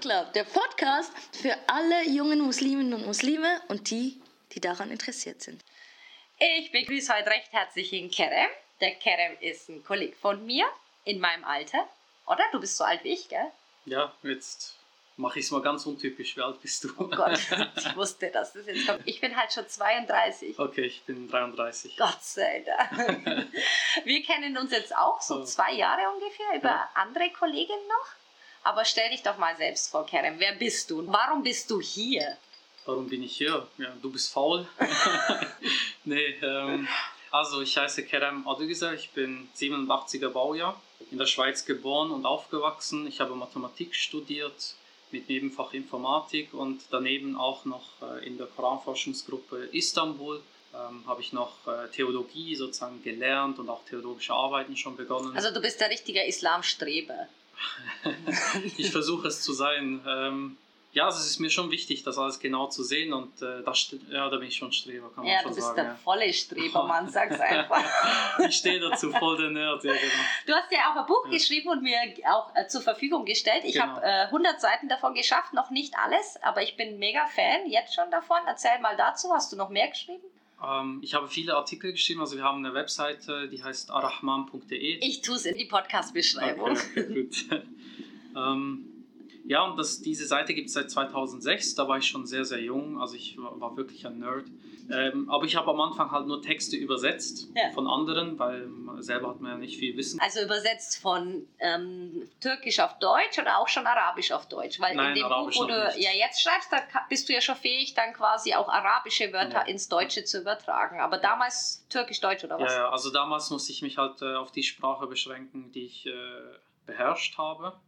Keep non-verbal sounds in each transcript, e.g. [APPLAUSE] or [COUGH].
Club, der Podcast für alle jungen Musliminnen und Muslime und die, die daran interessiert sind. Ich begrüße heute recht herzlich den Kerem. Der Kerem ist ein Kollege von mir in meinem Alter. Oder? Du bist so alt wie ich, gell? Ja, jetzt mache ich es mal ganz untypisch. Wie alt bist du? Oh Gott, ich [LAUGHS] wusste, dass das jetzt kommt. Ich bin halt schon 32. Okay, ich bin 33. Gott sei Dank. [LAUGHS] Wir kennen uns jetzt auch so zwei Jahre ungefähr über ja. andere Kolleginnen noch. Aber stell dich doch mal selbst vor, Kerem. Wer bist du? Warum bist du hier? Warum bin ich hier? Ja, du bist faul. [LAUGHS] nee, ähm, also ich heiße Kerem Adügiser, ich bin 87er Baujahr, in der Schweiz geboren und aufgewachsen. Ich habe Mathematik studiert mit Nebenfach Informatik und daneben auch noch äh, in der Koranforschungsgruppe Istanbul ähm, habe ich noch äh, Theologie sozusagen gelernt und auch theologische Arbeiten schon begonnen. Also du bist der richtige Islamstreber. [LAUGHS] ich versuche es zu sein. Ähm, ja, also es ist mir schon wichtig, das alles genau zu sehen und äh, das, ja, da bin ich schon Streber, kann man ja, schon sagen. Ja, du bist der volle Strebermann, sag's einfach. [LAUGHS] ich stehe dazu, voll der Nerd, ja genau. Du hast ja auch ein Buch ja. geschrieben und mir auch äh, zur Verfügung gestellt. Ich genau. habe äh, 100 Seiten davon geschafft, noch nicht alles, aber ich bin mega Fan jetzt schon davon. Erzähl mal dazu, hast du noch mehr geschrieben? Ähm, ich habe viele Artikel geschrieben, also wir haben eine Webseite, die heißt arahman.de. Ich tue es in die Podcast-Beschreibung. Okay, [LAUGHS] gut. Ja, und das, diese Seite gibt es seit 2006, da war ich schon sehr, sehr jung, also ich war, war wirklich ein Nerd. Ähm, aber ich habe am Anfang halt nur Texte übersetzt ja. von anderen, weil selber hat man ja nicht viel Wissen. Also übersetzt von ähm, Türkisch auf Deutsch oder auch schon Arabisch auf Deutsch? Weil Nein, in dem Arabisch Buch, wo du ja jetzt schreibst, da bist du ja schon fähig, dann quasi auch arabische Wörter ja. ins Deutsche zu übertragen. Aber damals Türkisch-Deutsch oder was? Ja, ja, also damals musste ich mich halt äh, auf die Sprache beschränken, die ich äh, beherrscht habe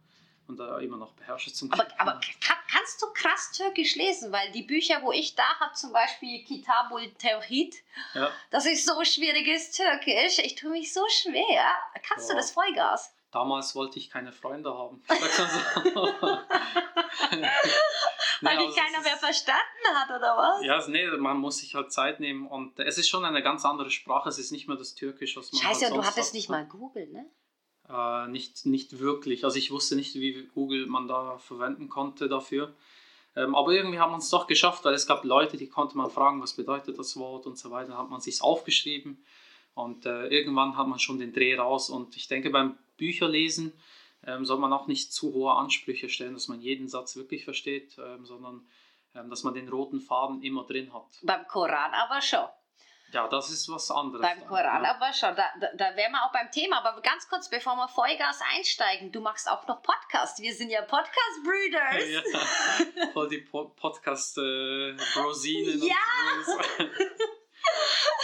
und da immer noch beherrsche zum Aber, aber kann, kannst du krass Türkisch lesen? Weil die Bücher, wo ich da habe, zum Beispiel Kitabul Tawhid, ja. das ist so schwieriges Türkisch. Ich tue mich so schwer. Kannst ja. du das Vollgas? Damals wollte ich keine Freunde haben. [LAUGHS] [LAUGHS] Weil dich keiner mehr verstanden hat, oder was? Ja, nee, man muss sich halt Zeit nehmen und es ist schon eine ganz andere Sprache. Es ist nicht mehr das Türkisch, was man Scheiße, halt du hattest hat. nicht mal Google, ne? Äh, nicht, nicht wirklich. Also ich wusste nicht, wie Google man da verwenden konnte dafür. Ähm, aber irgendwie haben wir es doch geschafft, weil es gab Leute, die konnte man fragen, was bedeutet das Wort und so weiter. Dann hat man sich aufgeschrieben und äh, irgendwann hat man schon den Dreh raus. Und ich denke, beim Bücherlesen ähm, soll man auch nicht zu hohe Ansprüche stellen, dass man jeden Satz wirklich versteht, ähm, sondern ähm, dass man den roten Faden immer drin hat. Beim Koran aber schon. Ja, das ist was anderes. Beim Koran, ja. aber schon, da, da, da wären wir auch beim Thema. Aber ganz kurz, bevor wir Vollgas einsteigen, du machst auch noch Podcast. Wir sind ja Podcast-Breeders. Ja, [LAUGHS] voll die po Podcast-Brosinen. Äh, ja! [LAUGHS]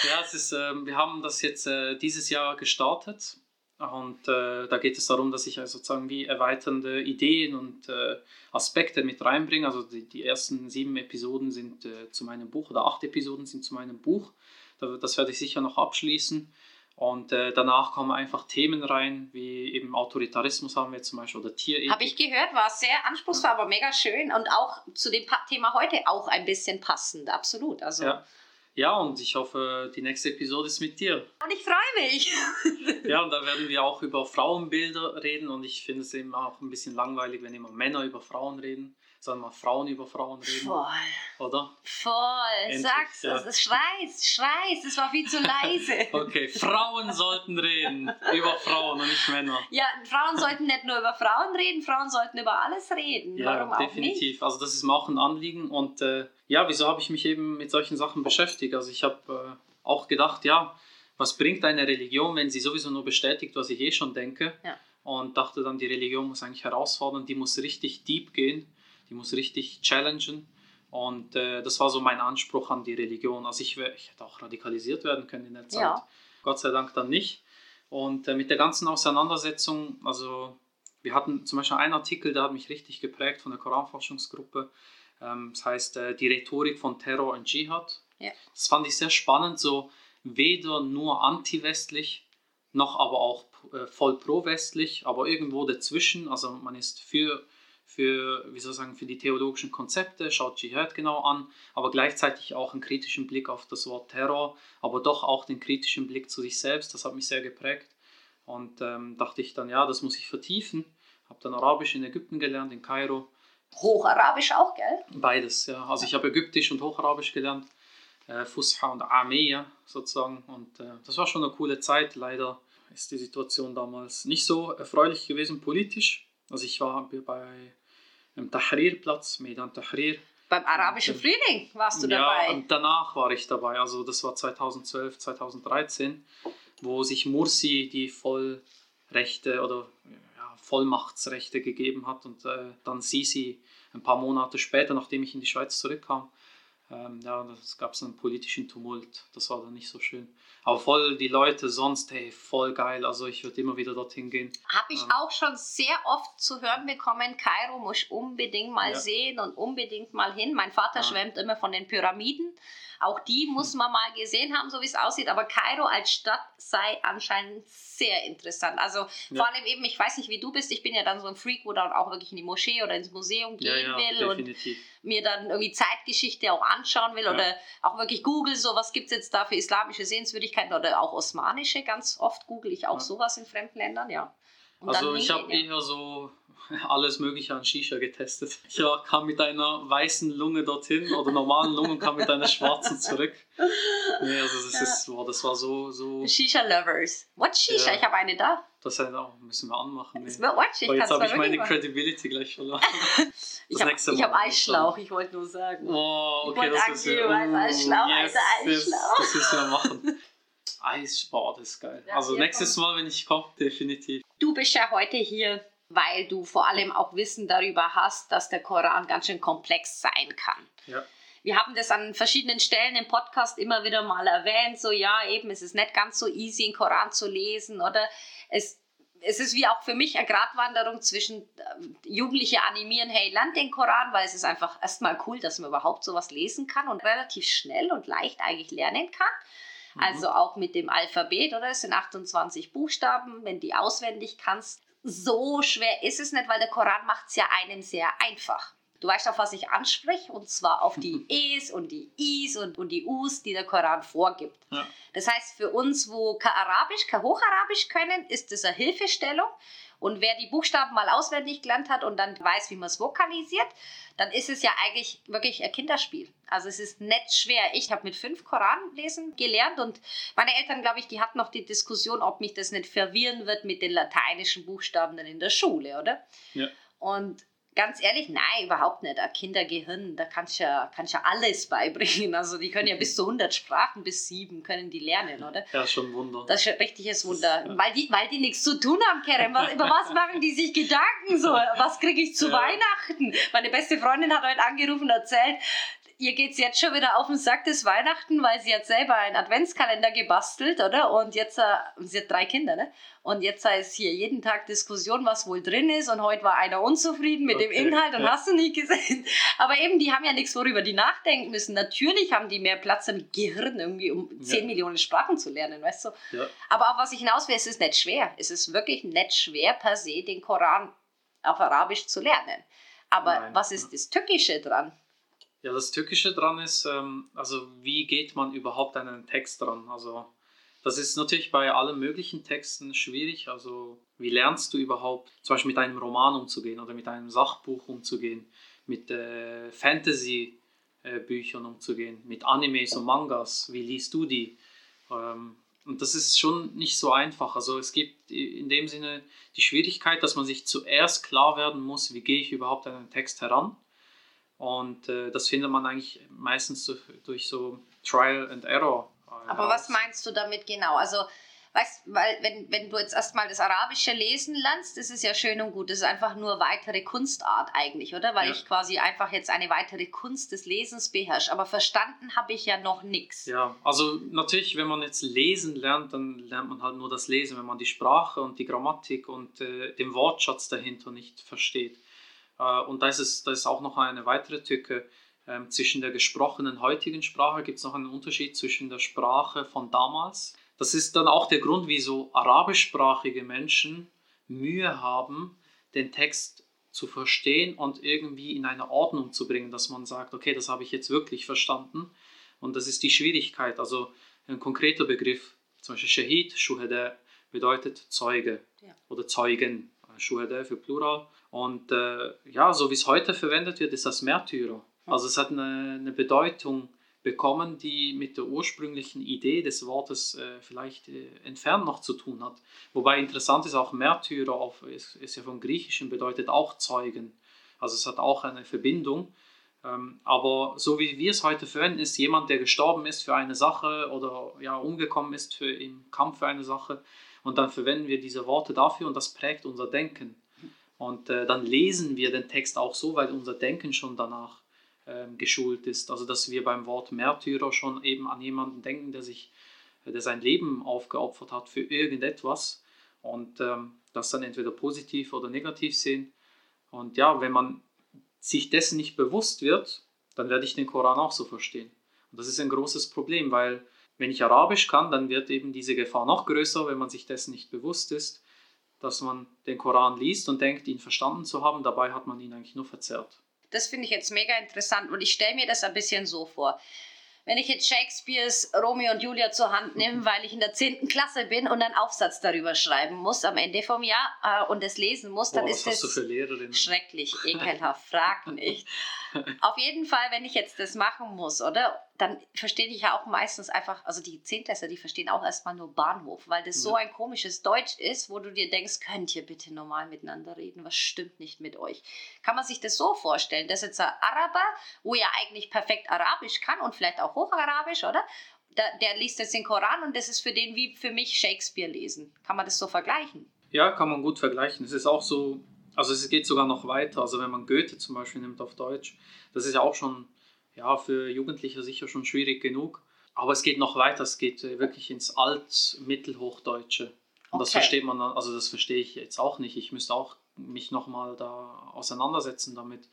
ja, es ist, äh, wir haben das jetzt äh, dieses Jahr gestartet. Und äh, da geht es darum, dass ich also sozusagen wie erweiternde Ideen und äh, Aspekte mit reinbringe. Also die, die ersten sieben Episoden sind äh, zu meinem Buch oder acht Episoden sind zu meinem Buch. Das werde ich sicher noch abschließen. Und äh, danach kommen einfach Themen rein, wie eben Autoritarismus haben wir zum Beispiel oder Tierethik. Habe ich gehört, war sehr anspruchsvoll, aber mega schön und auch zu dem Thema heute auch ein bisschen passend, absolut. Also ja. ja, und ich hoffe, die nächste Episode ist mit dir. Und ich freue mich. [LAUGHS] ja, und da werden wir auch über Frauenbilder reden und ich finde es eben auch ein bisschen langweilig, wenn immer Männer über Frauen reden sollen mal Frauen über Frauen reden. Voll. Oder? Voll. Endlich, Sag's ja. es. Schreis, schreis. Es war viel zu leise. [LAUGHS] okay, Frauen sollten reden. Über Frauen und nicht Männer. Ja, Frauen sollten nicht nur über Frauen reden, Frauen sollten über alles reden. Ja, Warum definitiv. Nicht? Also das ist mir auch ein Anliegen. Und äh, ja, wieso habe ich mich eben mit solchen Sachen beschäftigt? Also ich habe äh, auch gedacht, ja, was bringt eine Religion, wenn sie sowieso nur bestätigt, was ich eh schon denke? Ja. Und dachte dann, die Religion muss eigentlich herausfordern, die muss richtig deep gehen die muss richtig challengen. Und äh, das war so mein Anspruch an die Religion. Also ich, ich hätte auch radikalisiert werden können in der Zeit. Ja. Gott sei Dank dann nicht. Und äh, mit der ganzen Auseinandersetzung, also wir hatten zum Beispiel einen Artikel, der hat mich richtig geprägt von der Koranforschungsgruppe. Ähm, das heißt äh, die Rhetorik von Terror und Dschihad. Ja. Das fand ich sehr spannend, so weder nur anti-westlich, noch aber auch äh, voll pro-westlich, aber irgendwo dazwischen. Also man ist für für, wie soll ich sagen, für die theologischen Konzepte, schaut Dschihad genau an, aber gleichzeitig auch einen kritischen Blick auf das Wort Terror, aber doch auch den kritischen Blick zu sich selbst. Das hat mich sehr geprägt. Und ähm, dachte ich dann, ja, das muss ich vertiefen. Habe dann Arabisch in Ägypten gelernt, in Kairo, Hocharabisch auch, gell? Beides, ja. Also ich habe Ägyptisch und Hocharabisch gelernt. Äh, Fusha und Ameya sozusagen. Und äh, das war schon eine coole Zeit. Leider ist die Situation damals nicht so erfreulich gewesen politisch. Also ich war bei dem Tahrir-Platz, Meidan Tahrir. Beim arabischen und, Frühling warst du dabei? Ja, und danach war ich dabei. Also das war 2012, 2013, wo sich Mursi die Vollrechte oder ja, Vollmachtsrechte gegeben hat und äh, dann Sisi ein paar Monate später, nachdem ich in die Schweiz zurückkam, ähm, ja, es gab so einen politischen Tumult. Das war dann nicht so schön. Aber voll die Leute sonst, hey, voll geil. Also ich würde immer wieder dorthin gehen. Habe ich ähm, auch schon sehr oft zu hören bekommen, Kairo muss ich unbedingt mal ja. sehen und unbedingt mal hin. Mein Vater ja. schwärmt immer von den Pyramiden. Auch die muss man mal gesehen haben, so wie es aussieht. Aber Kairo als Stadt sei anscheinend sehr interessant. Also ja. vor allem eben, ich weiß nicht, wie du bist. Ich bin ja dann so ein Freak, wo dann auch wirklich in die Moschee oder ins Museum gehen ja, ja, will definitiv. und mir dann irgendwie Zeitgeschichte auch anschauen will oder auch wirklich Google, so was gibt es jetzt da für islamische Sehenswürdigkeiten oder auch osmanische. Ganz oft google ich auch sowas in fremden Ländern, ja. Und also ich habe eher so [LAUGHS] alles Mögliche an Shisha getestet. [LAUGHS] Ich kam mit einer weißen Lunge dorthin oder normalen Lunge und kam mit einer schwarzen zurück. Nee, also das, ist, boah, das war so... so Shisha-Lovers. What Shisha? Ja. Ich habe eine da. Das auch, müssen wir anmachen. Wird watch, ich jetzt habe ich meine Credibility gleich verloren. [LAUGHS] ich habe hab Eisschlauch, ich wollte nur sagen. Oh, okay, das ist ja... Uh, Eisschlauch, yes, Eisschlauch. Das, müssen wir machen. Eis, boah, das ist geil. Ja, also nächstes Mal, wenn ich komme, definitiv. Du bist ja heute hier weil du vor allem auch Wissen darüber hast, dass der Koran ganz schön komplex sein kann. Ja. Wir haben das an verschiedenen Stellen im Podcast immer wieder mal erwähnt, so ja, eben, es ist nicht ganz so easy, den Koran zu lesen oder es, es ist wie auch für mich eine Gratwanderung zwischen äh, Jugendliche animieren, hey, lernt den Koran, weil es ist einfach erstmal cool, dass man überhaupt sowas lesen kann und relativ schnell und leicht eigentlich lernen kann. Mhm. Also auch mit dem Alphabet, oder? Es sind 28 Buchstaben. Wenn die auswendig kannst, so schwer ist es nicht, weil der Koran macht es ja einem sehr einfach. Du weißt, auf was ich anspreche, und zwar auf die E's und die I's und, und die U's, die der Koran vorgibt. Ja. Das heißt, für uns, wo kein Arabisch, kein Hocharabisch können, ist das eine Hilfestellung. Und wer die Buchstaben mal auswendig gelernt hat und dann weiß, wie man es vokalisiert, dann ist es ja eigentlich wirklich ein Kinderspiel. Also es ist nicht schwer. Ich habe mit fünf Koran lesen gelernt und meine Eltern, glaube ich, die hatten noch die Diskussion, ob mich das nicht verwirren wird mit den lateinischen Buchstaben dann in der Schule, oder? Ja. Und ganz ehrlich, nein, überhaupt nicht. Ein Kindergehirn, da kannst du ja, kannst ja alles beibringen. Also die können ja bis zu 100 Sprachen, bis sieben können die lernen, oder? Ja, schon ein Wunder. Das ist ein richtiges Wunder. Das, weil, die, weil die nichts zu tun haben, Kerem. Über was machen die sich Gedanken so? Was kriege ich zu ja. Weihnachten? Meine beste Freundin hat heute angerufen und erzählt, ihr geht es jetzt schon wieder auf den Sack des Weihnachten, weil sie hat selber einen Adventskalender gebastelt, oder? Und jetzt, äh, sie hat drei Kinder, ne? Und jetzt ist hier jeden Tag Diskussion, was wohl drin ist. Und heute war einer unzufrieden mit okay, dem Inhalt und ja. hast du nicht gesehen. [LAUGHS] Aber eben, die haben ja nichts, worüber die nachdenken müssen. Natürlich haben die mehr Platz im Gehirn, irgendwie um ja. 10 Millionen Sprachen zu lernen, weißt du? Ja. Aber auf was ich hinaus will, es ist nicht schwer. Es ist wirklich nicht schwer, per se den Koran auf Arabisch zu lernen. Aber Nein. was ist das Tückische dran? Ja, das Tückische dran ist, ähm, also wie geht man überhaupt an einen Text dran? Also das ist natürlich bei allen möglichen Texten schwierig. Also wie lernst du überhaupt zum Beispiel mit einem Roman umzugehen oder mit einem Sachbuch umzugehen, mit äh, Fantasy-Büchern umzugehen, mit Animes und Mangas? Wie liest du die? Ähm, und das ist schon nicht so einfach. Also es gibt in dem Sinne die Schwierigkeit, dass man sich zuerst klar werden muss, wie gehe ich überhaupt an einen Text heran und äh, das findet man eigentlich meistens so, durch so Trial and Error. Äh, Aber was meinst du damit genau? Also, weißt weil wenn, wenn du jetzt erstmal das Arabische lesen lernst, das ist ja schön und gut. Das ist einfach nur weitere Kunstart eigentlich, oder? Weil ja. ich quasi einfach jetzt eine weitere Kunst des Lesens beherrsche. Aber verstanden habe ich ja noch nichts. Ja, also natürlich, wenn man jetzt lesen lernt, dann lernt man halt nur das Lesen, wenn man die Sprache und die Grammatik und äh, den Wortschatz dahinter nicht versteht. Äh, und da ist, es, da ist auch noch eine weitere Tücke. Ähm, zwischen der gesprochenen heutigen Sprache gibt es noch einen Unterschied zwischen der Sprache von damals. Das ist dann auch der Grund, wieso arabischsprachige Menschen Mühe haben, den Text zu verstehen und irgendwie in eine Ordnung zu bringen, dass man sagt, okay, das habe ich jetzt wirklich verstanden. Und das ist die Schwierigkeit. Also ein konkreter Begriff, zum Beispiel Shahid, Shuhada, bedeutet Zeuge ja. oder Zeugen, Shuhada für Plural Und äh, ja, so wie es heute verwendet wird, ist das Märtyrer. Also es hat eine, eine Bedeutung bekommen, die mit der ursprünglichen Idee des Wortes äh, vielleicht äh, entfernt noch zu tun hat. Wobei interessant ist auch Märtyrer, auf, ist, ist ja vom Griechischen, bedeutet auch Zeugen. Also es hat auch eine Verbindung. Ähm, aber so wie wir es heute verwenden, ist jemand, der gestorben ist für eine Sache oder ja, umgekommen ist für, im Kampf für eine Sache. Und dann verwenden wir diese Worte dafür und das prägt unser Denken. Und äh, dann lesen wir den Text auch so, weil unser Denken schon danach ähm, geschult ist. Also dass wir beim Wort Märtyrer schon eben an jemanden denken, der sich, der sein Leben aufgeopfert hat für irgendetwas und ähm, das dann entweder positiv oder negativ sehen. Und ja, wenn man sich dessen nicht bewusst wird, dann werde ich den Koran auch so verstehen. Und das ist ein großes Problem, weil wenn ich Arabisch kann, dann wird eben diese Gefahr noch größer, wenn man sich dessen nicht bewusst ist, dass man den Koran liest und denkt, ihn verstanden zu haben, dabei hat man ihn eigentlich nur verzerrt. Das finde ich jetzt mega interessant und ich stelle mir das ein bisschen so vor wenn ich jetzt Shakespeares Romeo und Julia zur Hand nehme, weil ich in der 10. Klasse bin und einen Aufsatz darüber schreiben muss am Ende vom Jahr äh, und es lesen muss, dann Boah, ist das schrecklich, [LAUGHS] ekelhaft, frag nicht. [LAUGHS] Auf jeden Fall, wenn ich jetzt das machen muss, oder? Dann verstehe ich ja auch meistens einfach, also die Zehntklässler, die verstehen auch erstmal nur Bahnhof, weil das ja. so ein komisches Deutsch ist, wo du dir denkst, könnt ihr bitte normal miteinander reden? Was stimmt nicht mit euch? Kann man sich das so vorstellen, dass jetzt ein Araber, wo ja eigentlich perfekt Arabisch kann und vielleicht auch Hocharabisch, oder? Der, der liest jetzt den Koran und das ist für den wie für mich Shakespeare lesen. Kann man das so vergleichen? Ja, kann man gut vergleichen. Es ist auch so, also es geht sogar noch weiter. Also wenn man Goethe zum Beispiel nimmt auf Deutsch, das ist ja auch schon ja, für Jugendliche sicher schon schwierig genug. Aber es geht noch weiter, es geht äh, wirklich ins Alt-Mittelhochdeutsche. Und okay. das versteht man, also das verstehe ich jetzt auch nicht. Ich müsste auch mich nochmal da auseinandersetzen damit.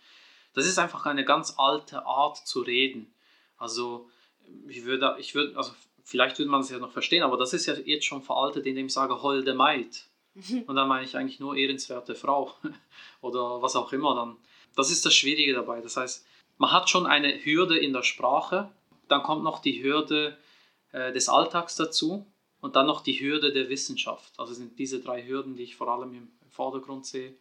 Das ist einfach eine ganz alte Art zu reden. Also ich würde, ich würde, also vielleicht würde man es ja noch verstehen, aber das ist ja jetzt schon veraltet, indem ich sage holde Maid. [LAUGHS] Und dann meine ich eigentlich nur ehrenswerte Frau [LAUGHS] oder was auch immer dann. Das ist das Schwierige dabei. Das heißt, man hat schon eine Hürde in der Sprache, dann kommt noch die Hürde äh, des Alltags dazu und dann noch die Hürde der Wissenschaft. Also sind diese drei Hürden, die ich vor allem im, im Vordergrund sehe.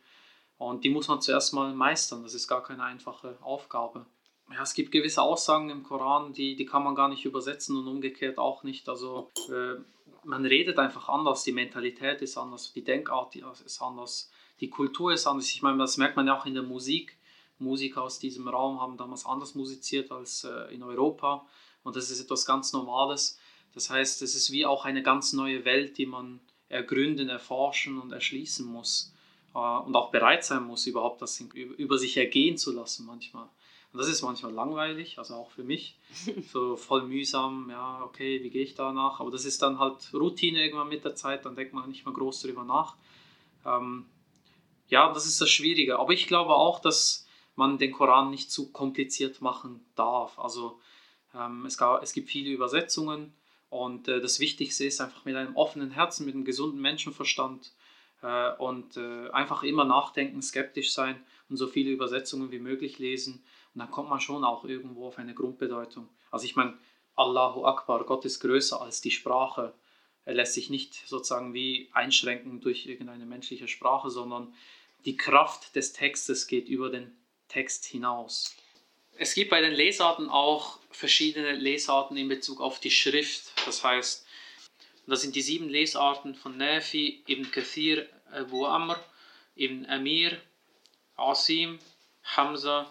Und die muss man zuerst mal meistern. Das ist gar keine einfache Aufgabe. Ja, es gibt gewisse Aussagen im Koran, die, die kann man gar nicht übersetzen und umgekehrt auch nicht. Also äh, man redet einfach anders, die Mentalität ist anders, die Denkart ist anders, die Kultur ist anders. Ich meine, das merkt man ja auch in der Musik. Musiker aus diesem Raum haben damals anders musiziert als äh, in Europa und das ist etwas ganz Normales. Das heißt, es ist wie auch eine ganz neue Welt, die man ergründen, erforschen und erschließen muss äh, und auch bereit sein muss, überhaupt das über sich ergehen zu lassen manchmal. Und das ist manchmal langweilig, also auch für mich. [LAUGHS] So voll mühsam, ja, okay, wie gehe ich danach? Aber das ist dann halt Routine irgendwann mit der Zeit, dann denkt man nicht mehr groß darüber nach. Ähm, ja, das ist das Schwierige. Aber ich glaube auch, dass man den Koran nicht zu kompliziert machen darf. Also ähm, es, gab, es gibt viele Übersetzungen und äh, das Wichtigste ist einfach mit einem offenen Herzen, mit einem gesunden Menschenverstand äh, und äh, einfach immer nachdenken, skeptisch sein und so viele Übersetzungen wie möglich lesen und dann kommt man schon auch irgendwo auf eine Grundbedeutung. Also ich meine, Allahu Akbar, Gott ist größer als die Sprache. Er lässt sich nicht sozusagen wie einschränken durch irgendeine menschliche Sprache, sondern die Kraft des Textes geht über den Text hinaus. Es gibt bei den Lesarten auch verschiedene Lesarten in Bezug auf die Schrift. Das heißt, das sind die sieben Lesarten von Nafi, Ibn Kathir, Abu Amr, Ibn Amir, Asim, Hamza,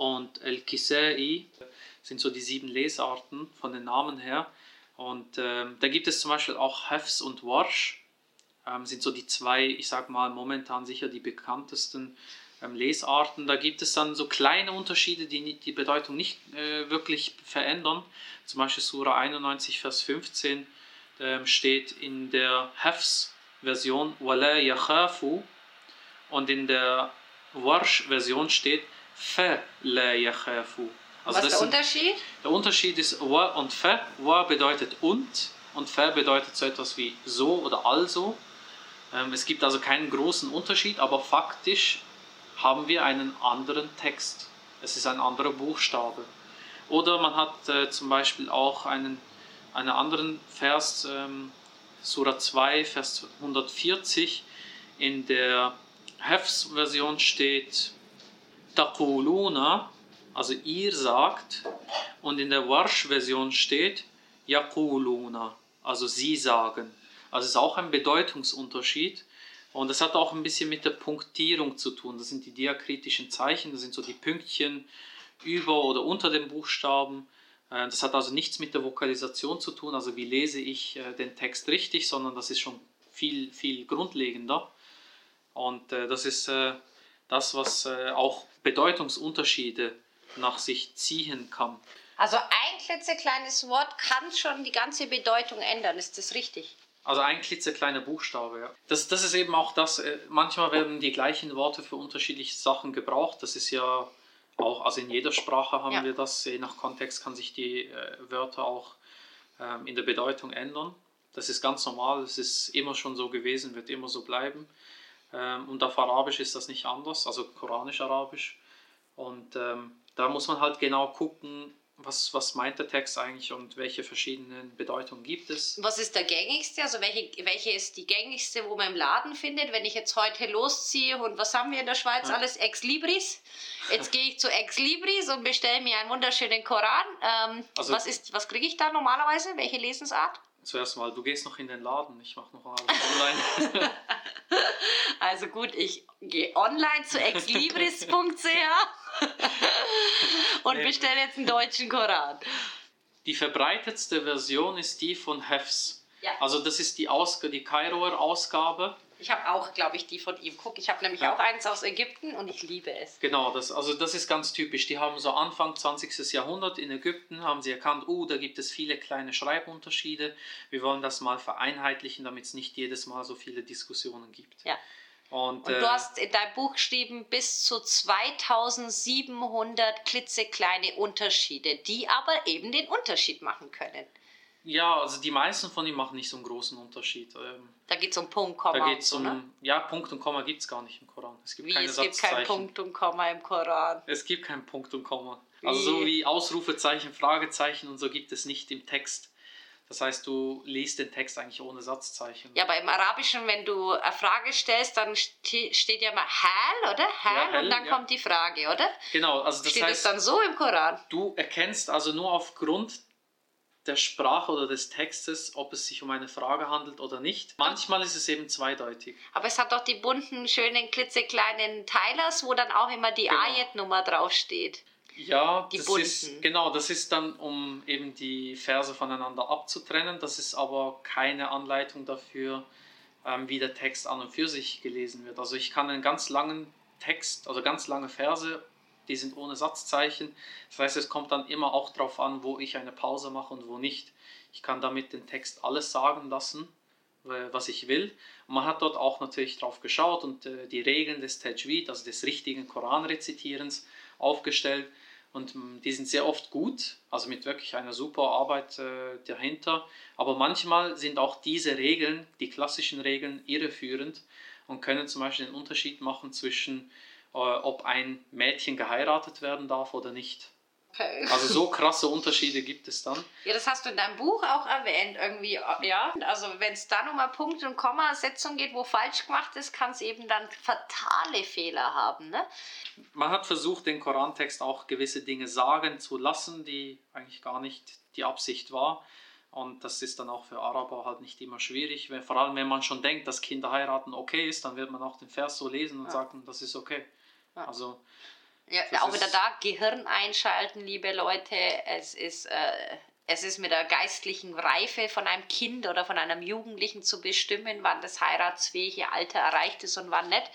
und El-Kisai sind so die sieben Lesarten von den Namen her. Und ähm, da gibt es zum Beispiel auch Hafs und Warsh, ähm, sind so die zwei, ich sag mal, momentan sicher die bekanntesten ähm, Lesarten. Da gibt es dann so kleine Unterschiede, die die Bedeutung nicht äh, wirklich verändern. Zum Beispiel Sura 91, Vers 15 ähm, steht in der Hefs-Version und in der Warsh-Version steht Fala yakhafu. Also Was ist der Unterschied? Der Unterschied ist Wa und Fa. Wa bedeutet und und Fa bedeutet so etwas wie so oder also. Ähm, es gibt also keinen großen Unterschied, aber faktisch haben wir einen anderen Text. Es ist ein anderer Buchstabe. Oder man hat äh, zum Beispiel auch einen, einen anderen Vers, ähm, Surah 2, Vers 140, in der Hefs-Version steht Taquluna, also ihr sagt, und in der Warsh-Version steht Yaquluna, also sie sagen. Also es ist auch ein Bedeutungsunterschied. Und das hat auch ein bisschen mit der Punktierung zu tun. Das sind die diakritischen Zeichen, das sind so die Pünktchen über oder unter den Buchstaben. Äh, das hat also nichts mit der Vokalisation zu tun, also wie lese ich äh, den Text richtig, sondern das ist schon viel, viel grundlegender. Und äh, das ist das, was auch Bedeutungsunterschiede nach sich ziehen kann. Also ein klitzekleines Wort kann schon die ganze Bedeutung ändern, ist das richtig? Also ein klitzekleiner Buchstabe, ja. Das, das ist eben auch das, äh, manchmal werden die gleichen Worte für unterschiedliche Sachen gebraucht. Das ist ja auch, also in jeder Sprache haben ja. wir das, je nach Kontext kann sich die äh, Wörter auch ähm, in der Bedeutung ändern. Das ist ganz normal, es ist immer schon so gewesen, wird immer so bleiben. Ähm, und auf Arabisch ist das nicht anders, also Koranisch-Arabisch. Und ähm, da muss man halt genau gucken, was, was meint der Text eigentlich und welche verschiedenen Bedeutungen gibt es? Was ist der gängigste? Also welche, welche ist die gängigste, wo man im Laden findet? Wenn ich jetzt heute losziehe und was haben wir in der Schweiz ja. alles? Ex Libris. Jetzt gehe ich zu Ex Libris und bestelle mir einen wunderschönen Koran. Ähm, also, was was kriege ich da normalerweise? Welche Lesensart? Zuerst mal, du gehst noch in den Laden, ich mache noch alles online. [LAUGHS] also gut, ich gehe online zu [LAUGHS] exlibris.ch [LAUGHS] und nee. bestelle jetzt einen deutschen Koran. Die verbreitetste Version ist die von Hefs. Ja. Also das ist die, Ausg die Kairoer Ausgabe. Ich habe auch, glaube ich, die von ihm. Guck, ich habe nämlich ja. auch eins aus Ägypten und ich liebe es. Genau, das, also das ist ganz typisch. Die haben so Anfang 20. Jahrhundert in Ägypten, haben sie erkannt, oh, da gibt es viele kleine Schreibunterschiede. Wir wollen das mal vereinheitlichen, damit es nicht jedes Mal so viele Diskussionen gibt. Ja. Und, und, du äh, hast in deinem Buch geschrieben, bis zu 2700 klitzekleine Unterschiede, die aber eben den Unterschied machen können. Ja, also die meisten von ihnen machen nicht so einen großen Unterschied. Ähm, da geht es um Punkt, Komma. Da geht's um, ne? Ja, Punkt und Komma gibt es gar nicht im Koran. Es gibt wie, keine es gibt kein Punkt und Komma im Koran? Es gibt kein Punkt und Komma. Wie? Also so wie Ausrufezeichen, Fragezeichen und so gibt es nicht im Text. Das heißt, du liest den Text eigentlich ohne Satzzeichen. Ja, aber im Arabischen, wenn du eine Frage stellst, dann steht ja mal Hal, oder? Hal, ja, und dann ja. kommt die Frage, oder? Genau, also das steht heißt. Steht dann so im Koran? Du erkennst also nur aufgrund der Sprache oder des Textes, ob es sich um eine Frage handelt oder nicht. Manchmal ist es eben zweideutig. Aber es hat doch die bunten, schönen, klitzekleinen Teilers, wo dann auch immer die genau. Ayat-Nummer draufsteht. Ja, die das bunten. ist genau, das ist dann, um eben die Verse voneinander abzutrennen. Das ist aber keine Anleitung dafür, ähm, wie der Text an und für sich gelesen wird. Also ich kann einen ganz langen Text, also ganz lange Verse, die sind ohne Satzzeichen. Das heißt, es kommt dann immer auch darauf an, wo ich eine Pause mache und wo nicht. Ich kann damit den Text alles sagen lassen, was ich will. Und man hat dort auch natürlich drauf geschaut und äh, die Regeln des Tajwid, also des richtigen Koranrezitierens, aufgestellt. Und mm, die sind sehr oft gut, also mit wirklich einer super Arbeit äh, dahinter. Aber manchmal sind auch diese Regeln, die klassischen Regeln, irreführend und können zum Beispiel den Unterschied machen zwischen, äh, ob ein Mädchen geheiratet werden darf oder nicht. Okay. Also so krasse Unterschiede gibt es dann. Ja, das hast du in deinem Buch auch erwähnt irgendwie, ja. Also wenn es dann um eine Punkt- und Kommasetzung geht, wo falsch gemacht ist, kann es eben dann fatale Fehler haben. Ne? Man hat versucht, den Korantext auch gewisse Dinge sagen zu lassen, die eigentlich gar nicht die Absicht war. Und das ist dann auch für Araber halt nicht immer schwierig. Weil, vor allem, wenn man schon denkt, dass Kinder heiraten okay ist, dann wird man auch den Vers so lesen und ja. sagen, das ist okay. Ja. Also ja, das auch wieder da Gehirn einschalten, liebe Leute. Es ist, äh, es ist mit der geistlichen Reife von einem Kind oder von einem Jugendlichen zu bestimmen, wann das heiratsfähige Alter erreicht ist und wann nicht.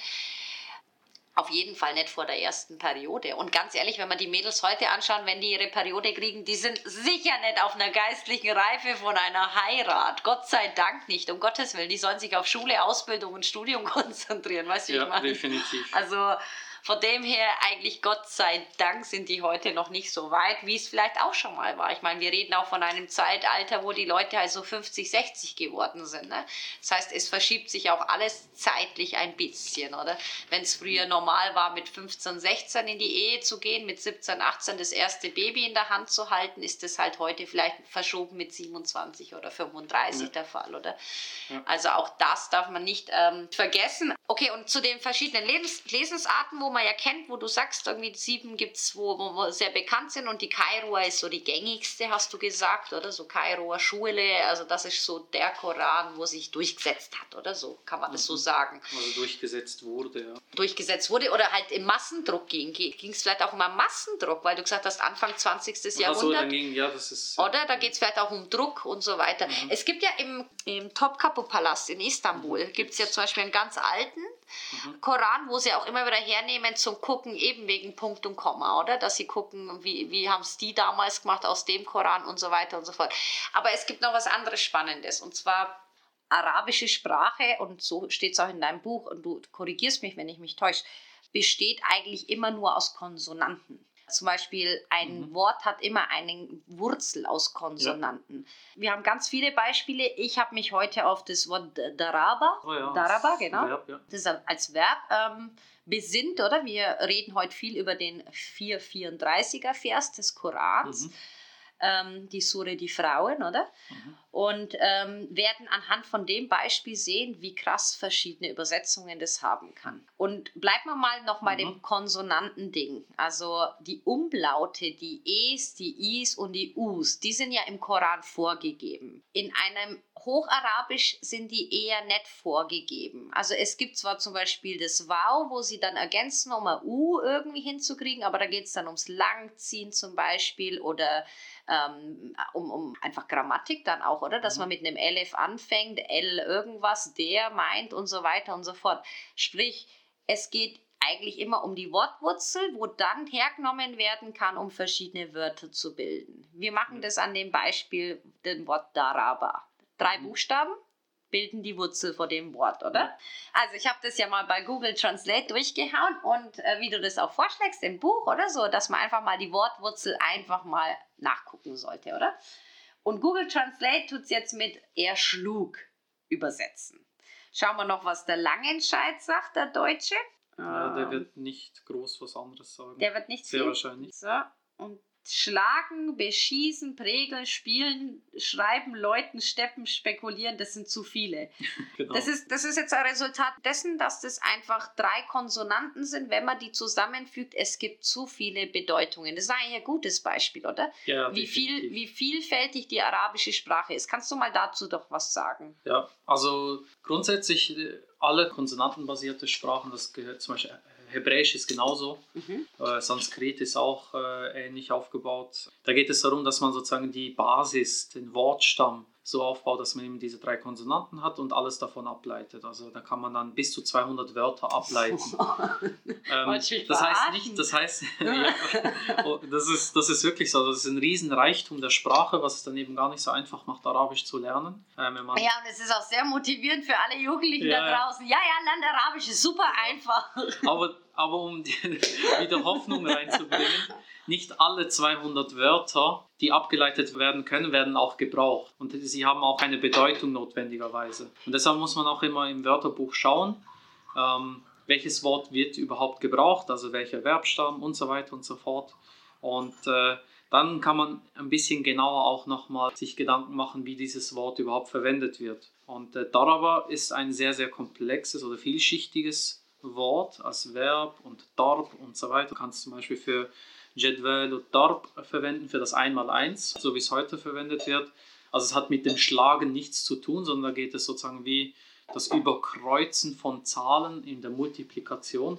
Auf jeden Fall nicht vor der ersten Periode. Und ganz ehrlich, wenn man die Mädels heute anschauen, wenn die ihre Periode kriegen, die sind sicher nicht auf einer geistlichen Reife von einer Heirat. Gott sei Dank nicht, um Gottes Willen. Die sollen sich auf Schule, Ausbildung und Studium [LAUGHS] konzentrieren, weißt du, ja, ich meine? definitiv. Also Von dem her eigentlich Gott sei Dank sind die heute noch nicht so weit, wie es vielleicht auch schon mal war. Ich meine, wir reden auch von einem Zeitalter, wo die Leute also 50, 60 geworden sind. Ne? Das heißt, es verschiebt sich auch alles zeitlich ein bisschen, oder? Wenn es früher normal war, mit 15, 16 in die Ehe zu gehen, mit 17, 18 das erste Baby in der Hand zu halten, ist es halt heute vielleicht verschoben mit 27 oder 35 ja. der Fall, oder? Ja. Also auch das darf man nicht ähm, vergessen. Okay, und zu den verschiedenen Lebens Lesensarten, wo man ja kennt, wo du sagst, irgendwie sieben gibt es, wo, wo sehr bekannt sind und die Kairoa ist so die gängigste, hast du gesagt, oder? So Kairoa Schule, also das ist so der Koran, wo sich durchgesetzt hat, oder so, kann man mhm. das so mhm. sagen. Also durchgesetzt wurde, ja. Durchgesetzt wurde oder halt im Massendruck ging. Ging es vielleicht auch um einen Massendruck, weil du gesagt hast, Anfang 20. Also Jahrhundert. Ging, ja, das ist, oder? Da geht es vielleicht auch um Druck und so weiter. Mhm. Es gibt ja im, im Topkapi-Palast in Istanbul, mhm. gibt es ja zum Beispiel einen ganz alten, Mhm. Koran, wo sie auch immer wieder hernehmen zum Gucken, eben wegen Punkt und Komma, oder? Dass sie gucken, wie, wie haben es die damals gemacht aus dem Koran und so weiter und so fort. Aber es gibt noch was anderes Spannendes und zwar arabische Sprache, und so steht es auch in deinem Buch, und du korrigierst mich, wenn ich mich täusche, besteht eigentlich immer nur aus Konsonanten. Zum Beispiel ein mhm. Wort hat immer eine Wurzel aus Konsonanten. Ja. Wir haben ganz viele Beispiele. Ich habe mich heute auf das Wort Daraba, oh ja, Daraba, genau, Verb, ja. das als Verb ähm, besinnt, oder? Wir reden heute viel über den 434er Vers des Korans. Mhm ähm, die Sure Die Frauen, oder? Mhm. Und ähm, werden anhand von dem Beispiel sehen, wie krass verschiedene Übersetzungen das haben kann. Und bleiben wir mal noch bei mhm. dem Konsonanten-Ding. Also die Umlaute, die Es, die Is und die Us, die sind ja im Koran vorgegeben. In einem Hocharabisch sind die eher nicht vorgegeben. Also es gibt zwar zum Beispiel das Wow, wo sie dann ergänzen, um ein U irgendwie hinzukriegen, aber da geht es dann ums Langziehen zum Beispiel oder ähm, um, um einfach Grammatik dann auch, oder? Dass mhm. man mit einem LF anfängt, L irgendwas, der meint und so weiter und so fort. Sprich, es geht eigentlich immer um die Wortwurzel, wo dann hergenommen werden kann, um verschiedene Wörter zu bilden. Wir machen mhm. das an dem Beispiel dem Wort Daraba. Drei mhm. Buchstaben, bilden die Wurzel vor dem Wort, oder? Also ich habe das ja mal bei Google Translate durchgehauen und äh, wie du das auch vorschlägst im Buch, oder so, dass man einfach mal die Wortwurzel einfach mal nachgucken sollte, oder? Und Google Translate tut es jetzt mit er schlug übersetzen. Schauen wir noch, was der Langenscheid sagt, der Deutsche. Ja, der ähm, wird nicht groß was anderes sagen. Der wird nicht Sehr viel. wahrscheinlich. So, und Schlagen, beschießen, prägeln, spielen, schreiben, läuten, steppen, spekulieren, das sind zu viele. [LAUGHS] Genau. Das, ist, das ist jetzt ein Resultat dessen, dass das einfach drei Konsonanten sind. Wenn man die zusammenfügt, es gibt zu viele Bedeutungen. Das ist eigentlich ein gutes Beispiel, oder? Ja, wie, viel, wie vielfältig die arabische Sprache ist. Kannst du mal dazu doch was sagen? Ja, also grundsätzlich äh, alle konsonantenbasierte Sprachen, das gehört zum Beispiel Hebräisch ist genauso. Mhm. Äh, Sanskrit ist auch äh, ähnlich aufgebaut. Da geht es darum, dass man sozusagen die Basis, den Wortstamm so aufbaut, dass man eben diese drei Konsonanten hat und alles davon ableitet. Also da kann man dann bis zu 200 Wörter ableiten. [LAUGHS] ähm, das heißt nicht, das heißt, [LAUGHS] [LAUGHS] ja, oh, das, ist, das ist wirklich so, das ist ein Riesenreichtum der Sprache, was es dann eben gar nicht so einfach macht, Arabisch zu lernen. Ähm, ja, und es ist auch sehr motivierend für alle Jugendlichen ja, da draußen. Ja, ja, lernt Arabisch, ist super einfach. Aber, aber um [LAUGHS] wieder Hoffnung reinzubringen, nicht alle 200 Wörter, die abgeleitet werden können, werden auch gebraucht. Und sie haben auch eine Bedeutung notwendigerweise. Und deshalb muss man auch immer im Wörterbuch schauen, ähm, welches Wort wird überhaupt gebraucht, also welcher Verbstamm und so weiter und so fort. Und äh, dann kann man ein bisschen genauer auch nochmal sich Gedanken machen, wie dieses Wort überhaupt verwendet wird. Und äh, Daraba ist ein sehr, sehr komplexes oder vielschichtiges Wort als Verb und Darb und so weiter. Du kannst zum Beispiel für Jedwal und Darb verwenden für das Einmaleins, so wie es heute verwendet wird. Also es hat mit dem Schlagen nichts zu tun, sondern da geht es sozusagen wie das Überkreuzen von Zahlen in der Multiplikation,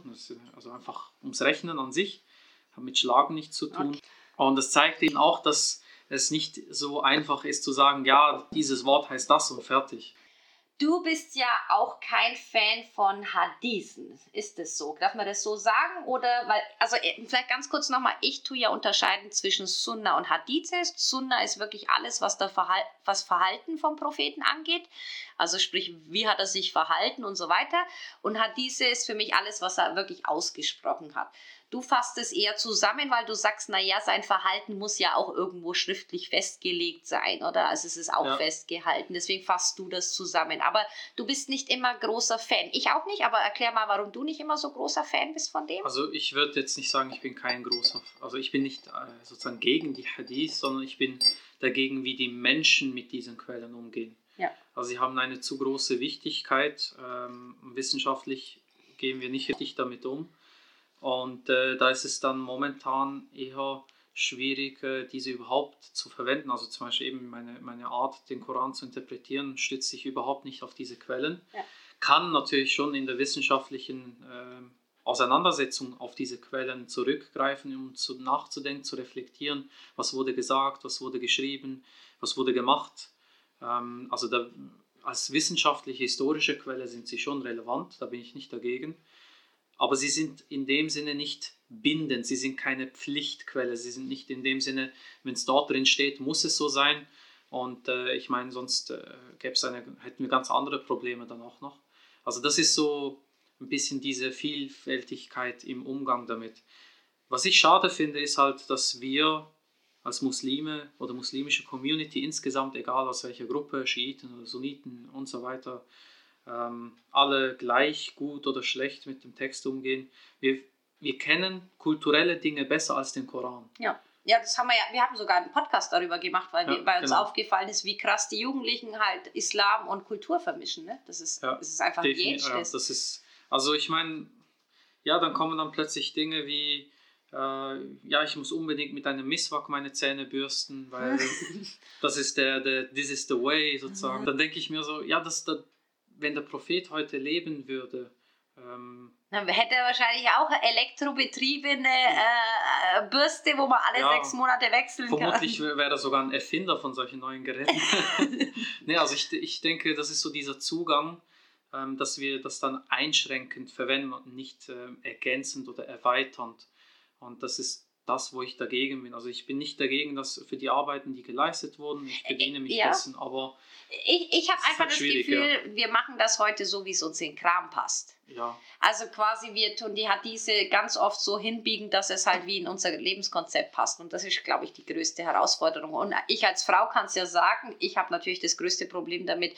also einfach ums Rechnen an sich, hat mit Schlagen nichts zu tun. Okay. Und das zeigt eben auch, dass es nicht so einfach ist zu sagen, ja, dieses Wort heißt das und fertig. Du bist ja auch kein Fan von Hadithen. Ist es so? Darf man das so sagen? Oder, weil, also äh, vielleicht ganz kurz nochmal, ich tue ja unterscheiden zwischen Sunna und Hadithe. Sunna ist wirklich alles, was, der Verhal was Verhalten vom Propheten angeht. Also sprich, wie hat er sich verhalten und so weiter. Und Hadithe ist für mich alles, was er wirklich ausgesprochen hat. Du fasst es eher zusammen, weil du sagst, naja, sein Verhalten muss ja auch irgendwo schriftlich festgelegt sein, oder? Also es ist auch ja. festgehalten. Deswegen fasst du das zusammen. Aber du bist nicht immer großer Fan. Ich auch nicht, aber erklär mal, warum du nicht immer so großer Fan bist von dem. Also ich würde jetzt nicht sagen, ich bin kein großer, also ich bin nicht äh, sozusagen gegen die Hadith, sondern ich bin dagegen, wie die Menschen mit diesen Quellen umgehen. Ja. Also sie haben eine zu große Wichtigkeit. Ähm, wissenschaftlich gehen wir nicht richtig damit um. Und äh, da ist es dann momentan eher schwierig, äh, diese überhaupt zu verwenden. Also zum Beispiel eben meine, meine Art, den Koran zu interpretieren, stützt sich überhaupt nicht auf diese Quellen. Ja. Kann natürlich schon in der wissenschaftlichen äh, Auseinandersetzung auf diese Quellen zurückgreifen, um zu, nachzudenken, zu reflektieren, was wurde gesagt, was wurde geschrieben, was wurde gemacht. Ähm, also da, als wissenschaftliche, historische Quelle sind sie schon relevant, da bin ich nicht dagegen aber sie sind in dem Sinne nicht bindend, sie sind keine Pflichtquelle, sie sind nicht in dem Sinne, wenn es dort drin steht, muss es so sein. Und äh, ich meine, sonst äh, eine, hätten wir ganz andere Probleme dann auch noch. Also das ist so ein bisschen diese Vielfältigkeit im Umgang damit. Was ich schade finde, ist halt, dass wir als Muslime oder muslimische Community insgesamt, egal aus welcher Gruppe, Schiiten oder Sunniten und so weiter, ähm, alle gleich gut oder schlecht mit dem Text umgehen. Wir, wir kennen kulturelle Dinge besser als den Koran. Ja. Ja, das haben wir ja, wir haben sogar einen Podcast darüber gemacht, weil, ja, wir, weil uns genau. aufgefallen ist, wie krass die Jugendlichen halt Islam und Kultur vermischen. Ne? Das, ist, ja, das ist einfach jenseits. Ja, das ist, also ich meine, ja, dann kommen dann plötzlich Dinge wie, äh, ja, ich muss unbedingt mit einem Misswak meine Zähne bürsten, weil [LAUGHS] das ist der, der, this is the way sozusagen. Mhm. Dann denke ich mir so, ja, das, das, wenn der Prophet heute leben würde, ähm, dann hätte er wahrscheinlich auch eine elektrobetriebene äh, Bürste, wo man alle ja, sechs Monate wechseln vermutlich kann. Vermutlich [LAUGHS] wäre er sogar ein Erfinder von solchen neuen Geräten. [LAUGHS] nee, also ich, ich denke, das ist so dieser Zugang, ähm, dass wir das dann einschränkend verwenden und nicht äh, ergänzend oder erweiternd. Und das ist das, wo ich dagegen bin. Also ich bin nicht dagegen, dass für die Arbeiten, die geleistet wurden, ich bediene mich ja. dessen, aber ich, ich habe einfach halt das Gefühl, ja. wir machen das heute so, wie es uns in den Kram passt. Ja. Also quasi wir tun die hat diese ganz oft so hinbiegen, dass es halt wie in unser Lebenskonzept passt. Und das ist, glaube ich, die größte Herausforderung. Und ich als Frau kann es ja sagen, ich habe natürlich das größte Problem damit,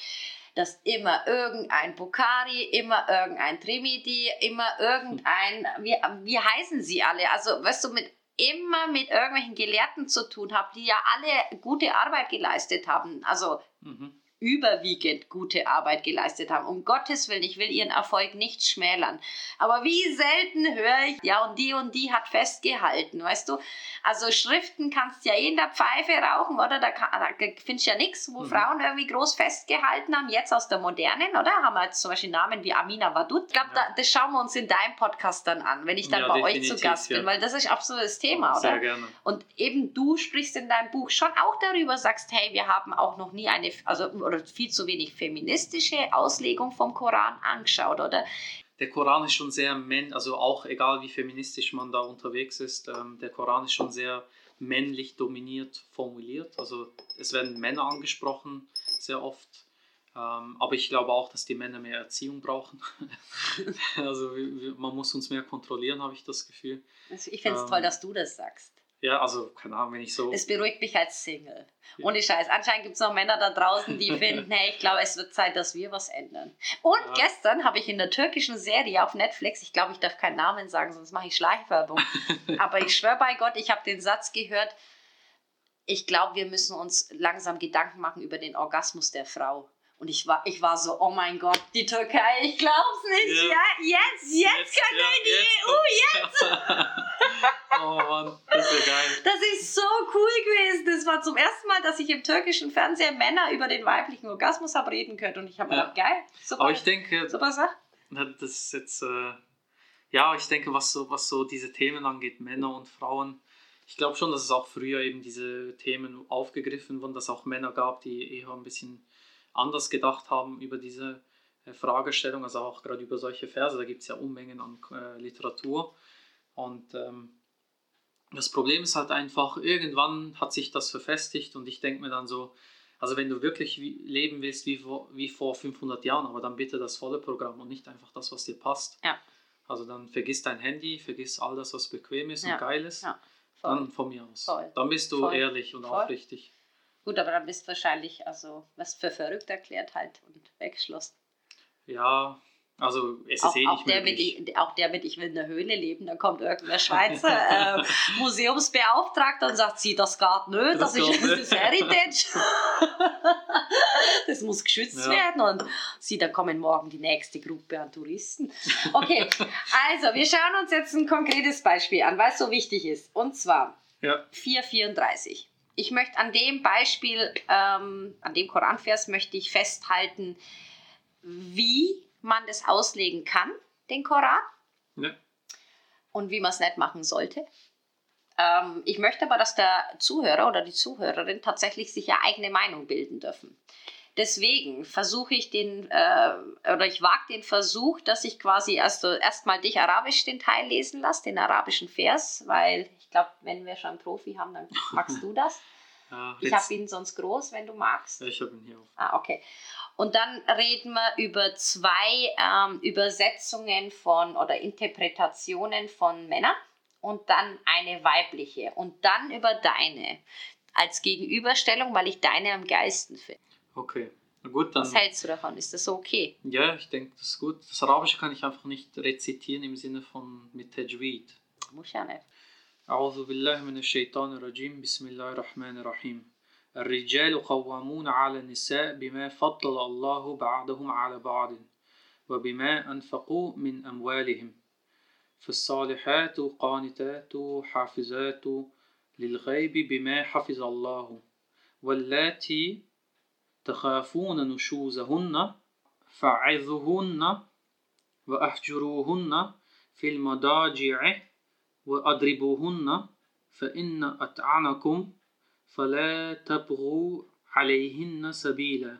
dass immer irgendein Bukhari, immer irgendein Trimidi, immer irgendein, wie, wie heißen sie alle? Also, weißt du, mit immer mit irgendwelchen Gelehrten zu tun habe, die ja alle gute Arbeit geleistet haben. Also mhm überwiegend gute Arbeit geleistet haben. Um Gottes Willen, ich will ihren Erfolg nicht schmälern. Aber wie selten höre ich, ja, und die und die hat festgehalten, weißt du? Also Schriften kannst ja eh in der Pfeife rauchen, oder? Da, kann, da findest du ja nichts, wo mhm. Frauen irgendwie groß festgehalten haben. Jetzt aus der modernen, oder? Haben wir jetzt zum Beispiel Namen wie Amina Wadud. Ich glaube, ja. da, das schauen wir uns in deinem Podcast dann an, wenn ich dann ja, bei euch zu Gast bin, weil das ist absolut das Thema, oder? Sehr gerne. Und eben du sprichst in deinem Buch schon auch darüber, sagst, hey, wir haben auch noch nie eine, also oder viel zu wenig feministische Auslegung vom Koran angeschaut, oder? Der Koran ist schon sehr, also auch egal wie feministisch man da unterwegs ist, ähm, der Koran ist schon sehr männlich dominiert formuliert. Also es werden Männer angesprochen, sehr oft. Ähm, aber ich glaube auch, dass die Männer mehr Erziehung brauchen. [LAUGHS] also man muss uns mehr kontrollieren, habe ich das Gefühl. Also ich finde es ähm, toll, dass du das sagst. Ja, also keine Ahnung, wenn ich so. Es beruhigt mich als Single. Ja. Ohne Scheiß. Anscheinend gibt es noch Männer da draußen, die [LAUGHS] finden, hey, ich glaube, es wird Zeit, dass wir was ändern. Und ja. gestern habe ich in der türkischen Serie auf Netflix, ich glaube, ich darf keinen Namen sagen, sonst mache ich Schleichwerbung. [LAUGHS] Aber ich schwöre bei Gott, ich habe den Satz gehört, ich glaube, wir müssen uns langsam Gedanken machen über den Orgasmus der Frau. Und ich war, ich war so, oh mein Gott, die Türkei, ich glaub's nicht. Ja, ja jetzt, jetzt, jetzt können wir in die jetzt EU, jetzt. [LAUGHS] oh Mann, das ist ja geil. Das ist so cool gewesen. Das war zum ersten Mal, dass ich im türkischen Fernseher Männer über den weiblichen Orgasmus habe reden können. Und ich habe ja. gedacht, geil, super. Aber ich denke, super Sache. Das ist jetzt, äh, ja, ich denke, was so, was so diese Themen angeht, Männer und Frauen, ich glaube schon, dass es auch früher eben diese Themen aufgegriffen wurden, dass es auch Männer gab, die eher ein bisschen anders gedacht haben über diese äh, Fragestellung, also auch gerade über solche Verse. Da gibt es ja Unmengen an äh, Literatur. Und ähm, das Problem ist halt einfach, irgendwann hat sich das verfestigt und ich denke mir dann so, also wenn du wirklich wie, leben willst wie vor, wie vor 500 Jahren, aber dann bitte das volle Programm und nicht einfach das, was dir passt. Ja. Also dann vergiss dein Handy, vergiss all das, was bequem ist Ja. und geil ist. Ja, Dann von mir aus. Voll. Dann bist du Voll. ehrlich und Voll. aufrichtig. Gut, aber dann bist du wahrscheinlich also was für verrückt erklärt halt und weggeschlossen. Ja, also es ist Auch, eh auch, nicht der mit, möglich. ich- auch der mit, ich will in der Höhle leben, dann kommt irgendein Schweizer [LAUGHS] äh, Museumsbeauftragter und sagt, sie, das geht nicht, das, Das ist, [LAUGHS] das nicht. ist Heritage. das muss geschützt Ja. werden und sie, da kommen morgen die nächste Gruppe an Touristen. Okay, [LAUGHS] also wir schauen uns jetzt ein konkretes Beispiel an, weil es so wichtig ist. Und zwar Ja, 4,34. Ich möchte an dem Beispiel, ähm, an dem Koranvers möchte ich festhalten, wie man das auslegen kann, den Koran, ja. und wie man es nicht machen sollte. Ähm, ich möchte aber, dass der Zuhörer oder die Zuhörerin tatsächlich sich ja eigene Meinung bilden dürfen. Deswegen versuche ich den, äh, oder ich wage den Versuch, dass ich quasi erst erstmal dich arabisch den Teil lesen lasse, den arabischen Vers, weil ich glaube, wenn wir schon einen Profi haben, dann [LAUGHS] magst du das. ja Ich habe ihn sonst groß, wenn du magst. ich habe ihn hier auf. Ah, okay. Und dann reden wir über zwei ähm, Übersetzungen von oder Interpretationen von Männern und dann eine weibliche und dann über deine als Gegenüberstellung, weil ich deine am geilsten finde. Okay, gut, dann. Was hältst du davon? Ist das okay? Ja, ich denke, das ist gut. Das Arabische kann ich einfach nicht rezitieren im Sinne von mit Tajweed. Muss ja nicht. أعوذ بالله من الشيطان الرجيم بسم الله الرحمن الرحيم الرجال قوامون على النساء بما فضل الله بعضهم على بعض وبما أنفقوا من أموالهم فالصالحات قانتات حافظات للغيب بما حفظ الله واللاتي تخافون نشوزهن فعظوهن وأهجروهن في المضاجع وأضربوهن فإن أطعنكم فلا تبغوا عليهن سبيلا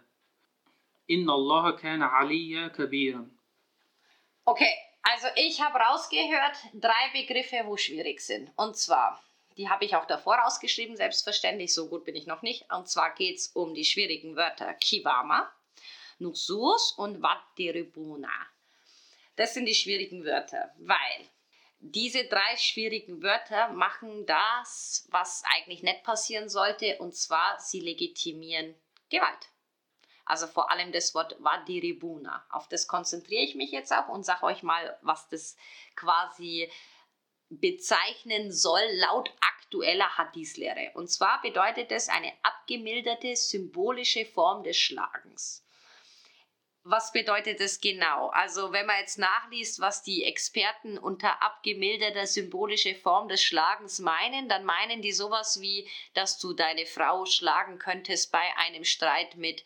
إن الله كان عليا كبيرا Okay, also ich habe rausgehört drei Begriffe, wo schwierig sind. Und zwar, die habe ich auch davor rausgeschrieben, selbstverständlich, so gut bin ich noch nicht. Und zwar geht es um die schwierigen Wörter Kiwama, Nusus und Waddiribuna. Das sind die schwierigen Wörter, weil diese drei schwierigen Wörter machen das, was eigentlich nicht passieren sollte, und zwar sie legitimieren Gewalt. Also vor allem das Wort Wadiribuna. Auf das konzentriere ich mich jetzt auch und sage euch mal, was das quasi bezeichnen soll laut aktueller Hadith-Lehre. Und zwar bedeutet es eine abgemilderte symbolische Form des Schlagens. Was bedeutet das genau? Also wenn man jetzt nachliest, was die Experten unter abgemilderter symbolische Form des Schlagens meinen, dann meinen die sowas wie, dass du deine Frau schlagen könntest bei einem Streit mit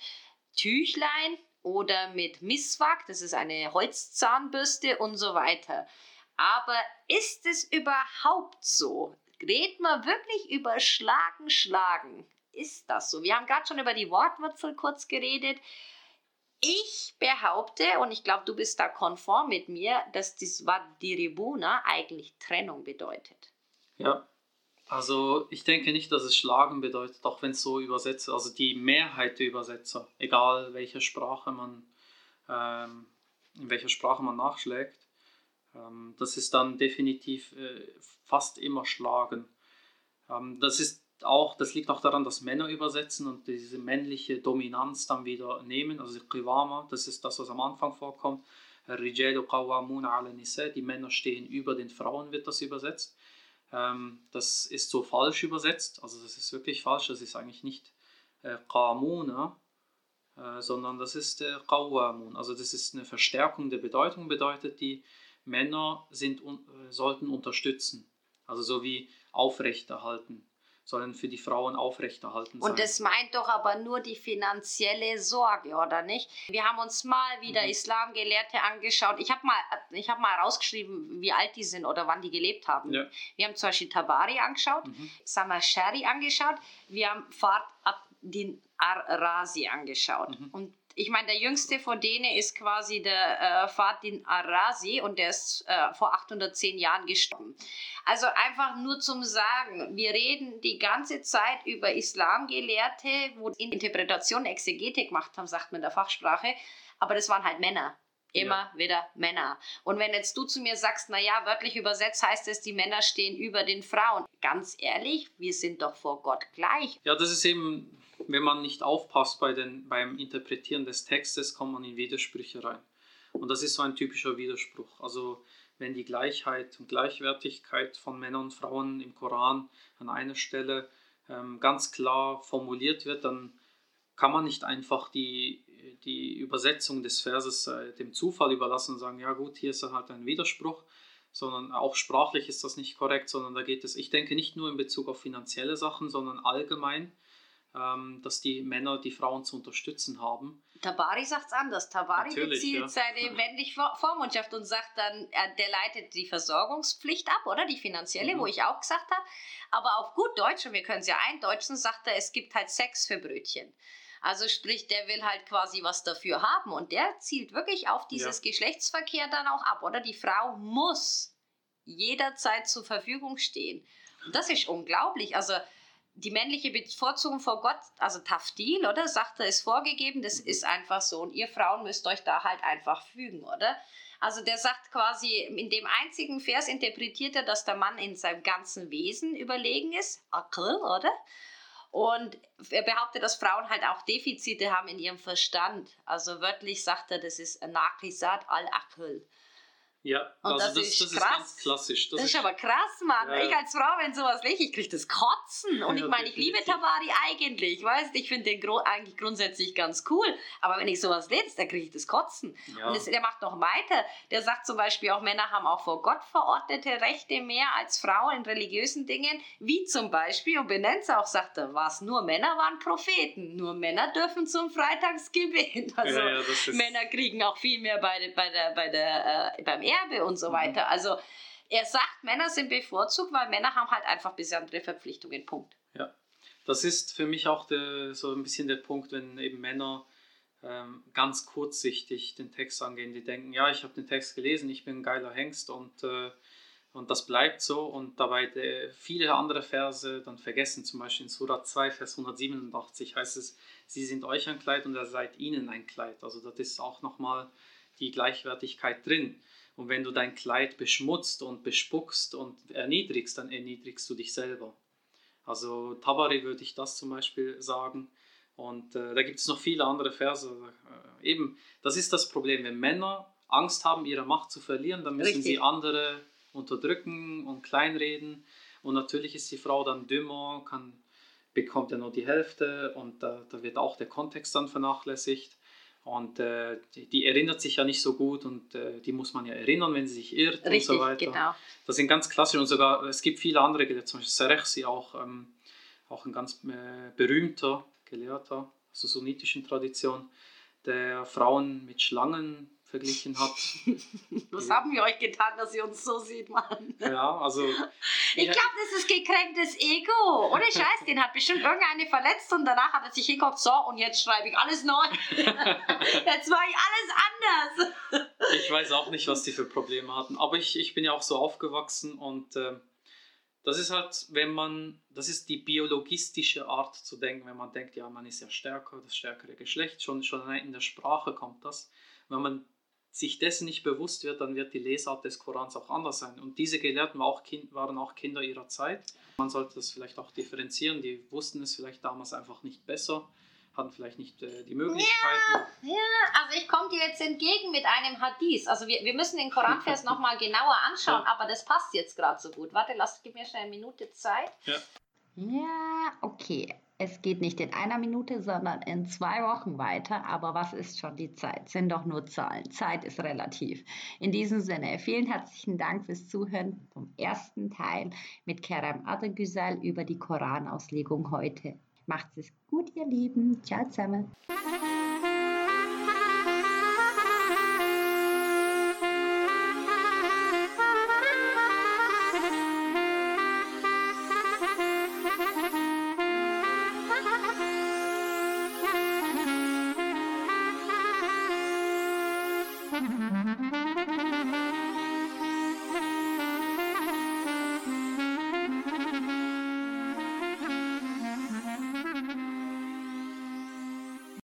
Tüchlein oder mit Miswak, das ist eine Holzzahnbürste und so weiter. Aber ist es überhaupt so? Redet man wirklich über Schlagen, Schlagen? Ist das so? Wir haben gerade schon über die Wortwurzel kurz geredet. Ich behaupte, und ich glaube, du bist da konform mit mir, dass das Vadiribuna eigentlich Trennung bedeutet. Ja, also ich denke nicht, dass es Schlagen bedeutet, auch wenn es so übersetzt, also die Mehrheit der Übersetzer, egal welche Sprache man, ähm, in welcher Sprache man nachschlägt, ähm, das ist dann definitiv äh, fast immer Schlagen. Ähm, das ist auch, das liegt auch daran, dass Männer übersetzen und diese männliche Dominanz dann wieder nehmen, also Qivama, das ist das, was am Anfang vorkommt. Die Männer stehen über den Frauen, wird das übersetzt. Ähm, das ist so falsch übersetzt, also das ist wirklich falsch, das ist eigentlich nicht äh, Qamuna, äh, sondern das ist äh, Qawwamun, also das ist eine Verstärkung der Bedeutung, bedeutet die Männer sind, äh, sollten unterstützen, also so wie aufrechterhalten, sollen für die Frauen aufrechterhalten sein. Und das meint doch aber nur die finanzielle Sorge, oder nicht? Wir haben uns mal wieder Mhm. Islamgelehrte angeschaut. Ich habe mal, ich hab mal rausgeschrieben, wie alt die sind oder wann die gelebt haben. Ja. Wir haben zum Beispiel Tabari angeschaut, Mhm. Samashari angeschaut, wir haben Fahrt ab din Ar-Razi angeschaut. Mhm. Und ich meine, der jüngste von denen ist quasi der äh, Fatin Ar-Razi und der ist äh, vor 810 Jahren gestorben. Also einfach nur zum Sagen, wir reden die ganze Zeit über Islamgelehrte, wo Interpretation, Exegetik gemacht haben, sagt man in der Fachsprache, aber das waren halt Männer. Immer ja. wieder Männer. Und wenn jetzt du zu mir sagst, naja, wörtlich übersetzt heißt es, die Männer stehen über den Frauen. Ganz ehrlich, wir sind doch vor Gott gleich. Ja, das ist eben wenn man nicht aufpasst bei den, beim Interpretieren des Textes, kommt man in Widersprüche rein. Und das ist so ein typischer Widerspruch. Also wenn die Gleichheit und Gleichwertigkeit von Männern und Frauen im Koran an einer Stelle ähm, ganz klar formuliert wird, dann kann man nicht einfach die, die Übersetzung des Verses äh, dem Zufall überlassen und sagen, ja gut, hier ist halt ein Widerspruch, sondern auch sprachlich ist das nicht korrekt, sondern da geht es, ich denke nicht nur in Bezug auf finanzielle Sachen, sondern allgemein dass die Männer die Frauen zu unterstützen haben. Tabari sagt es anders. Tabari Natürlich, bezieht ja. seine [LAUGHS] männliche Vormundschaft und sagt dann, der leitet die Versorgungspflicht ab, oder? Die finanzielle, mhm. wo ich auch gesagt habe. Aber auf gut Deutsch, und wir können es ja eindeutschen, sagt er, es gibt halt Sex für Brötchen. Also sprich, der will halt quasi was dafür haben und der zielt wirklich auf dieses ja. Geschlechtsverkehr dann auch ab, oder? Die Frau muss jederzeit zur Verfügung stehen. Und das ist unglaublich. Also die männliche Bevorzugung vor Gott, also Tafdil, oder? Sagt er, ist vorgegeben, das ist einfach so. Und ihr Frauen müsst euch da halt einfach fügen, oder? Also der sagt quasi, in dem einzigen Vers interpretiert er, dass der Mann in seinem ganzen Wesen überlegen ist. Akl, oder? Und er behauptet, dass Frauen halt auch Defizite haben in ihrem Verstand. Also wörtlich sagt er, das ist Nakisat al-Akl. Ja, und also das, das, ist, das ist ganz klassisch. Das, das ist, ist, aber krass, Mann. Ja, ich als Frau, wenn sowas lese, ich kriege das Kotzen. Und ja, ich meine, ich liebe Tabari eigentlich, weißt Ich finde den Gro eigentlich grundsätzlich ganz cool. Aber wenn ich sowas lese, dann kriege ich das Kotzen. Ja. Und das, der macht noch weiter. Der sagt zum Beispiel auch, Männer haben auch vor Gott verordnete Rechte mehr als Frauen in religiösen Dingen. Wie zum Beispiel, und benennt es auch, sagt er, was nur Männer waren Propheten. Nur Männer dürfen zum Freitagsgebet. [LAUGHS] Also Männer kriegen auch viel mehr bei, bei der, bei der, äh, beim Erbe und so mhm. weiter. Also er sagt, Männer sind bevorzugt, weil Männer haben halt einfach besondere Verpflichtungen. Punkt. Ja, das ist für mich auch der, so ein bisschen der Punkt, wenn eben Männer ähm, ganz kurzsichtig den Text angehen. Die denken, ja, ich habe den Text gelesen, ich bin ein geiler Hengst und, äh, und das bleibt so. Und dabei de, viele andere Verse dann vergessen, zum Beispiel in Surah 2, Vers 187 heißt es, sie sind euch ein Kleid und er seid ihnen ein Kleid. Also das ist auch nochmal die Gleichwertigkeit drin. Und wenn du dein Kleid beschmutzt und bespuckst und erniedrigst, dann erniedrigst du dich selber. Also Tabari würde ich das zum Beispiel sagen. Und äh, da gibt es noch viele andere Verse. Äh, eben, das ist das Problem. Wenn Männer Angst haben, ihre Macht zu verlieren, dann müssen Richtig. sie andere unterdrücken und kleinreden. Und natürlich ist die Frau dann dümmer, kann, bekommt ja nur die Hälfte und da, da wird auch der Kontext dann vernachlässigt. Und äh, die, die, erinnert sich ja nicht so gut und äh, die muss man ja erinnern, wenn sie sich irrt Richtig, und so weiter. Genau. Das sind ganz klassisch und sogar, es gibt viele andere Gelehrte, zum Beispiel Serechsi, auch, ähm, auch ein ganz äh, berühmter Gelehrter aus der sunnitischen Tradition, der Frauen mit Schlangen verglichen hat. [LAUGHS] Was haben wir euch getan, dass ihr uns so sieht, Mann? Ja, also. [LAUGHS] Ich glaube, das ist gekränktes Ego. Ohne Scheiß, den hat bestimmt irgendeine verletzt und danach hat er sich hingekommen, so und jetzt schreibe ich alles neu. [LAUGHS] jetzt mache ich alles anders. ich weiß auch nicht, was die für Probleme hatten, aber ich, ich bin ja auch so aufgewachsen und. Äh, das ist halt, wenn man, das ist die biologistische Art zu denken, wenn man denkt, ja, man ist ja stärker, das stärkere Geschlecht, schon, schon in der Sprache kommt das. Wenn man sich dessen nicht bewusst wird, dann wird die Lesart des Korans auch anders sein. Und diese Gelehrten waren auch, kind, waren auch Kinder ihrer Zeit. Man sollte das vielleicht auch differenzieren. Die wussten es vielleicht damals einfach nicht besser, hatten vielleicht nicht äh, die Möglichkeiten. Ja, ja, also ich komme dir jetzt entgegen mit einem Hadith. Also wir, wir müssen den Koranvers [LAUGHS] nochmal genauer anschauen, ja. aber das passt jetzt gerade so gut. Warte, lass, gib mir schnell eine Minute Zeit. Ja. Ja, okay. Es geht nicht in einer Minute, sondern in zwei Wochen weiter. Aber was ist schon die Zeit? Sind doch nur Zahlen. Zeit ist relativ. In diesem Sinne, vielen herzlichen Dank fürs Zuhören vom ersten Teil mit Kerem Adegüsel über die Koranauslegung heute. Macht's es gut, ihr Lieben. Ciao zusammen.